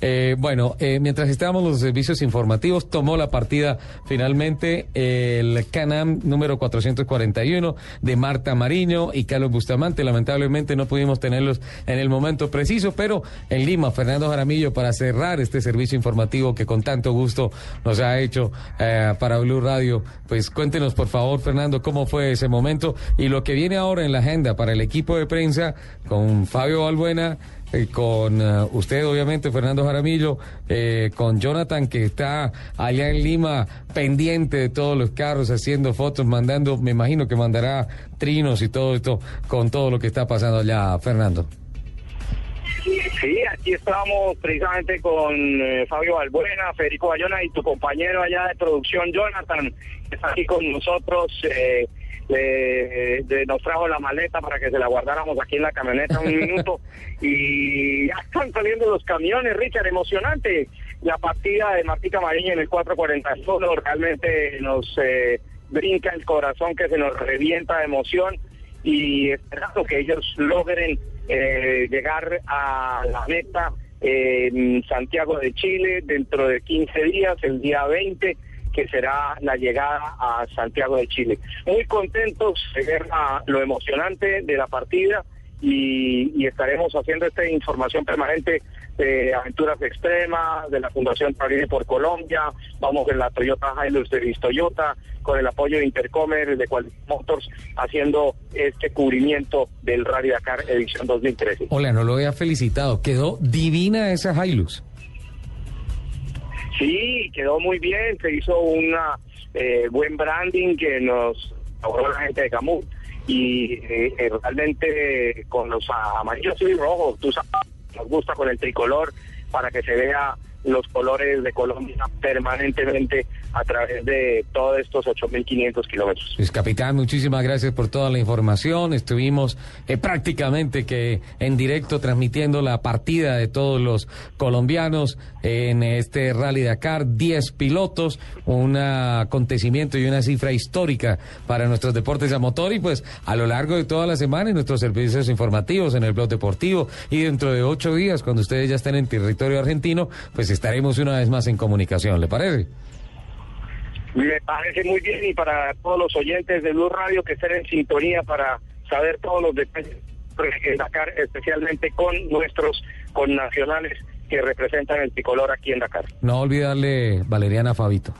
Eh, bueno, eh, mientras estábamos los servicios informativos, tomó la partida finalmente el Canam número 441 de Marta Mariño y Carlos Bustamante. Lamentablemente no pudimos tenerlos en el momento preciso, pero en Lima, Fernando Jaramillo, para cerrar este servicio informativo que con tanto gusto nos ha hecho eh, para Blue Radio, pues cuéntenos por favor, Fernando, cómo fue ese momento y lo que viene ahora en la agenda para el equipo de prensa con Fabio Balbuena eh, con eh, usted, obviamente, Fernando Jaramillo, eh, con Jonathan, que está allá en Lima pendiente de todos los carros, haciendo fotos, mandando, me imagino que mandará trinos y todo esto con todo lo que está pasando allá, Fernando. Sí, aquí estamos precisamente con Fabio Balbuena, Federico Bayona y tu compañero allá de producción, Jonathan, que está aquí con nosotros. Eh, de, nos trajo la maleta para que se la guardáramos aquí en la camioneta un minuto y ya están saliendo los camiones, Richard, emocionante la partida de Martica Mariña en el 441, realmente nos eh, brinca el corazón que se nos revienta de emoción y esperando que ellos logren eh, llegar a la meta en Santiago de Chile dentro de 15 días, el día 20 que será la llegada a Santiago de Chile. Muy contentos de ver lo emocionante de la partida y, estaremos haciendo esta información permanente de aventuras extremas, de la Fundación Parine por Colombia, vamos en la Toyota Hilux de Toyota, con el apoyo de Intercomer, de Quality Motors, haciendo este cubrimiento del Rally Dakar edición 2013. Hola, no lo había felicitado, quedó divina esa Hilux. Sí, quedó muy bien, se hizo un eh, buen branding que nos logró la gente de Camus y eh, eh, realmente con los amarillos y rojos, tú sabes, nos gusta con el tricolor para que se vea los colores de Colombia permanentemente a través de todos estos 8.500 kilómetros. Pues capitán, muchísimas gracias por toda la información. Estuvimos eh, prácticamente que en directo transmitiendo la partida de todos los colombianos en este Rally Dakar. 10 pilotos, un acontecimiento y una cifra histórica para nuestros deportes a motor y pues a lo largo de toda la semana en nuestros servicios informativos, en el blog deportivo y dentro de ocho días, cuando ustedes ya estén en territorio argentino, pues estaremos una vez más en comunicación. ¿Le parece? Me parece muy bien y para todos los oyentes de Blue Radio que estén en sintonía para saber todos los detalles de Dakar, especialmente con nuestros connacionales que representan el tricolor aquí en Dakar. No olvidarle Valeriana Fabito.